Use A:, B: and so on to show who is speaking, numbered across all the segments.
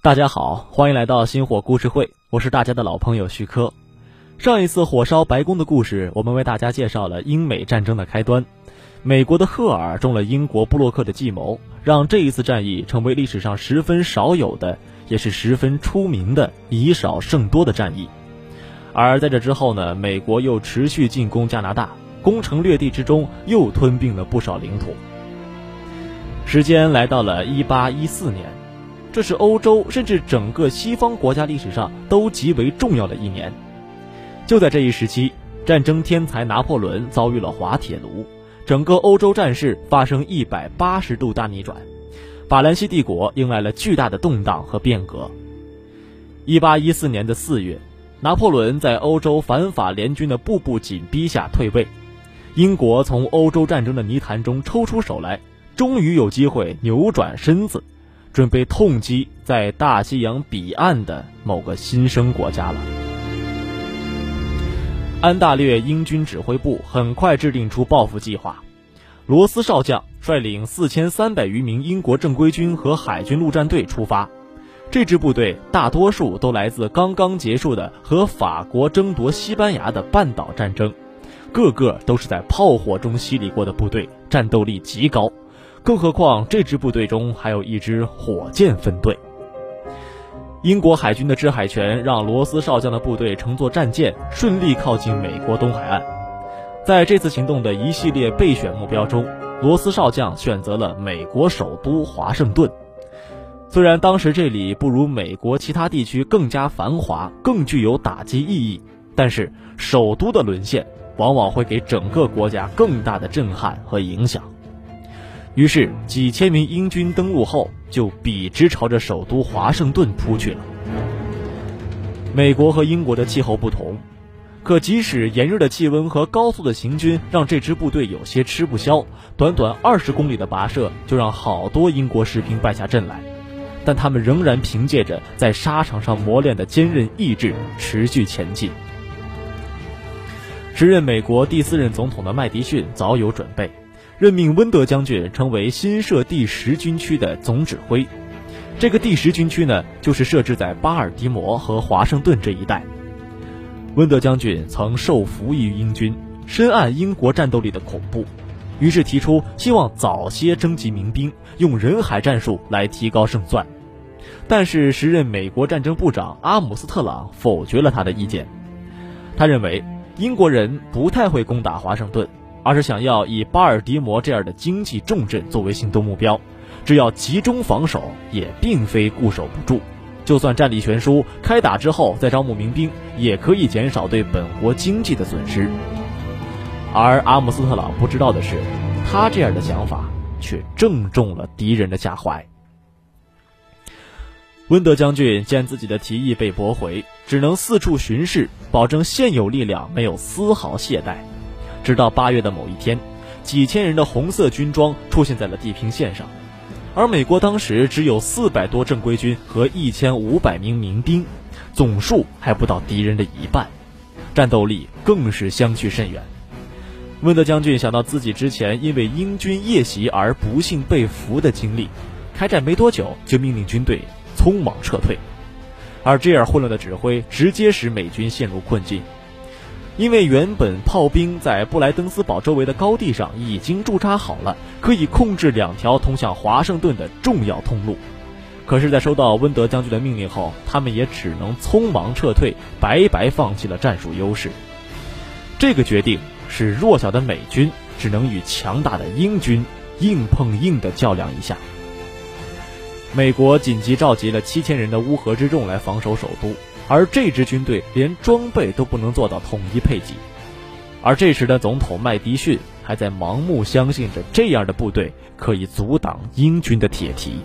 A: 大家好，欢迎来到星火故事会，我是大家的老朋友徐科。上一次火烧白宫的故事，我们为大家介绍了英美战争的开端。美国的赫尔中了英国布洛克的计谋，让这一次战役成为历史上十分少有的，也是十分出名的以少胜多的战役。而在这之后呢，美国又持续进攻加拿大，攻城略地之中又吞并了不少领土。时间来到了一八一四年。这是欧洲甚至整个西方国家历史上都极为重要的一年。就在这一时期，战争天才拿破仑遭遇了滑铁卢，整个欧洲战事发生一百八十度大逆转，法兰西帝国迎来了巨大的动荡和变革。一八一四年的四月，拿破仑在欧洲反法联军的步步紧逼下退位，英国从欧洲战争的泥潭中抽出手来，终于有机会扭转身子。准备痛击在大西洋彼岸的某个新生国家了。安大略英军指挥部很快制定出报复计划，罗斯少将率领四千三百余名英国正规军和海军陆战队出发。这支部队大多数都来自刚刚结束的和法国争夺西班牙的半岛战争，个个都是在炮火中洗礼过的部队，战斗力极高。更何况，这支部队中还有一支火箭分队。英国海军的制海权让罗斯少将的部队乘坐战舰顺利靠近美国东海岸。在这次行动的一系列备选目标中，罗斯少将选择了美国首都华盛顿。虽然当时这里不如美国其他地区更加繁华、更具有打击意义，但是首都的沦陷往往会给整个国家更大的震撼和影响。于是，几千名英军登陆后，就笔直朝着首都华盛顿扑去了。美国和英国的气候不同，可即使炎热的气温和高速的行军让这支部队有些吃不消，短短二十公里的跋涉就让好多英国士兵败下阵来，但他们仍然凭借着在沙场上磨练的坚韧意志持续前进。时任美国第四任总统的麦迪逊早有准备。任命温德将军成为新设第十军区的总指挥。这个第十军区呢，就是设置在巴尔的摩和华盛顿这一带。温德将军曾受服于英军，深谙英国战斗力的恐怖，于是提出希望早些征集民兵，用人海战术来提高胜算。但是时任美国战争部长阿姆斯特朗否决了他的意见。他认为英国人不太会攻打华盛顿。而是想要以巴尔的摩这样的经济重镇作为行动目标，只要集中防守，也并非固守不住。就算战力悬殊，开打之后再招募民兵，也可以减少对本国经济的损失。而阿姆斯特朗不知道的是，他这样的想法却正中了敌人的下怀。温德将军见自己的提议被驳回，只能四处巡视，保证现有力量没有丝毫懈怠。直到八月的某一天，几千人的红色军装出现在了地平线上，而美国当时只有四百多正规军和一千五百名民兵，总数还不到敌人的一半，战斗力更是相去甚远。温德将军想到自己之前因为英军夜袭而不幸被俘的经历，开战没多久就命令军队匆忙撤退，而这样混乱的指挥直接使美军陷入困境。因为原本炮兵在布莱登斯堡周围的高地上已经驻扎好了，可以控制两条通向华盛顿的重要通路。可是，在收到温德将军的命令后，他们也只能匆忙撤退，白白放弃了战术优势。这个决定使弱小的美军只能与强大的英军硬碰硬的较量一下。美国紧急召集了七千人的乌合之众来防守首都。而这支军队连装备都不能做到统一配给，而这时的总统麦迪逊还在盲目相信着这样的部队可以阻挡英军的铁蹄。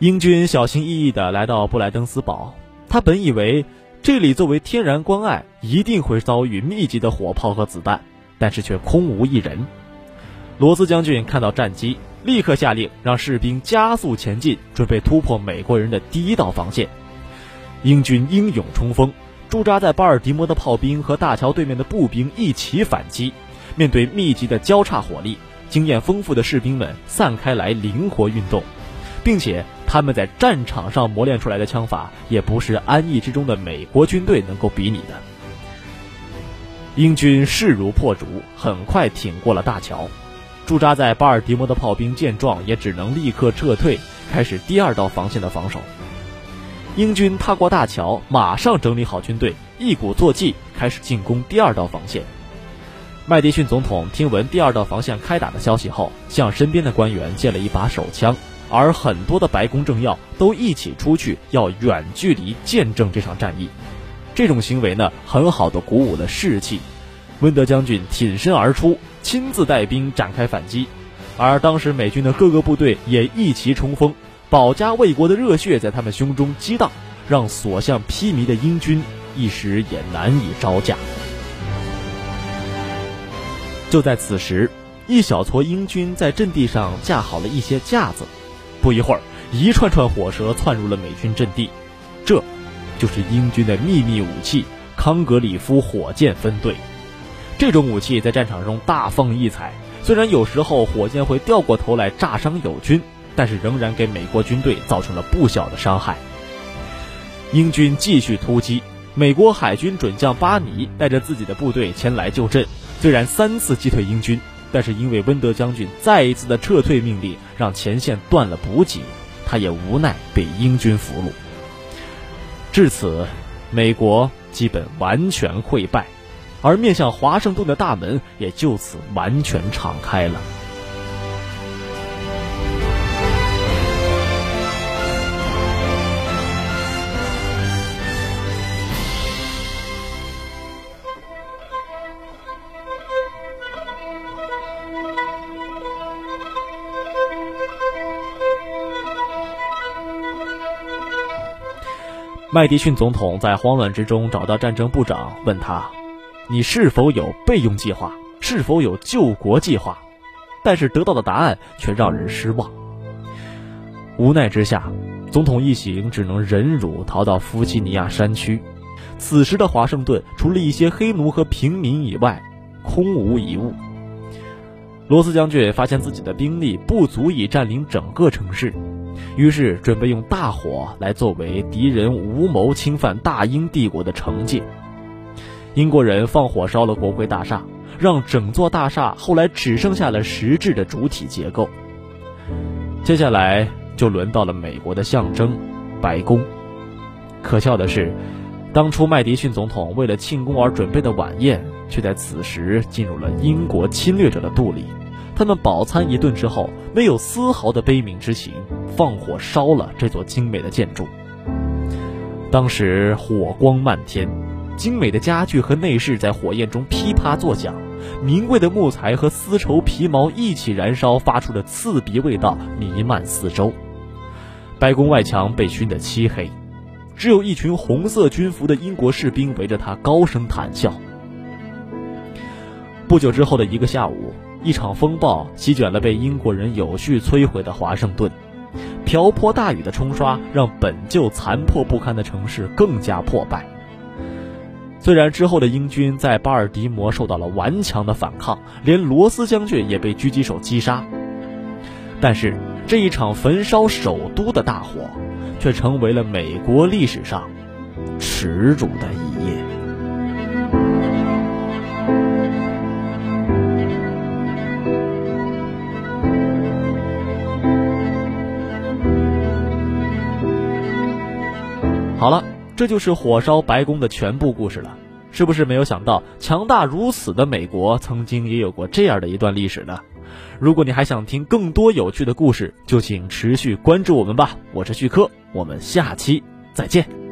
A: 英军小心翼翼地来到布莱登斯堡，他本以为这里作为天然关隘，一定会遭遇密集的火炮和子弹，但是却空无一人。罗斯将军看到战机，立刻下令让士兵加速前进，准备突破美国人的第一道防线。英军英勇冲锋，驻扎在巴尔的摩的炮兵和大桥对面的步兵一起反击。面对密集的交叉火力，经验丰富的士兵们散开来灵活运动，并且。他们在战场上磨练出来的枪法，也不是安逸之中的美国军队能够比拟的。英军势如破竹，很快挺过了大桥。驻扎在巴尔的摩的炮兵见状，也只能立刻撤退，开始第二道防线的防守。英军踏过大桥，马上整理好军队，一鼓作气开始进攻第二道防线。麦迪逊总统听闻第二道防线开打的消息后，向身边的官员借了一把手枪。而很多的白宫政要都一起出去，要远距离见证这场战役。这种行为呢，很好的鼓舞了士气。温德将军挺身而出，亲自带兵展开反击。而当时美军的各个部队也一齐冲锋，保家卫国的热血在他们胸中激荡，让所向披靡的英军一时也难以招架。就在此时，一小撮英军在阵地上架好了一些架子。不一会儿，一串串火舌窜入了美军阵地，这，就是英军的秘密武器——康格里夫火箭分队。这种武器在战场中大放异彩，虽然有时候火箭会掉过头来炸伤友军，但是仍然给美国军队造成了不小的伤害。英军继续突击，美国海军准将巴尼带着自己的部队前来救阵，虽然三次击退英军。但是因为温德将军再一次的撤退命令，让前线断了补给，他也无奈被英军俘虏。至此，美国基本完全溃败，而面向华盛顿的大门也就此完全敞开了。麦迪逊总统在慌乱之中找到战争部长，问他：“你是否有备用计划？是否有救国计划？”但是得到的答案却让人失望。无奈之下，总统一行只能忍辱逃到弗吉尼亚山区。此时的华盛顿，除了一些黑奴和平民以外，空无一物。罗斯将军发现自己的兵力不足以占领整个城市。于是准备用大火来作为敌人无谋侵犯大英帝国的惩戒。英国人放火烧了国会大厦，让整座大厦后来只剩下了实质的主体结构。接下来就轮到了美国的象征——白宫。可笑的是，当初麦迪逊总统为了庆功而准备的晚宴，却在此时进入了英国侵略者的肚里。他们饱餐一顿之后，没有丝毫的悲悯之情，放火烧了这座精美的建筑。当时火光漫天，精美的家具和内饰在火焰中噼啪作响，名贵的木材和丝绸皮毛一起燃烧，发出的刺鼻味道弥漫四周。白宫外墙被熏得漆黑，只有一群红色军服的英国士兵围着他高声谈笑。不久之后的一个下午。一场风暴席卷了被英国人有序摧毁的华盛顿，瓢泼大雨的冲刷让本就残破不堪的城市更加破败。虽然之后的英军在巴尔的摩受到了顽强的反抗，连罗斯将军也被狙击手击杀，但是这一场焚烧首都的大火，却成为了美国历史上耻辱的一页。好了，这就是火烧白宫的全部故事了。是不是没有想到，强大如此的美国曾经也有过这样的一段历史呢？如果你还想听更多有趣的故事，就请持续关注我们吧。我是旭科，我们下期再见。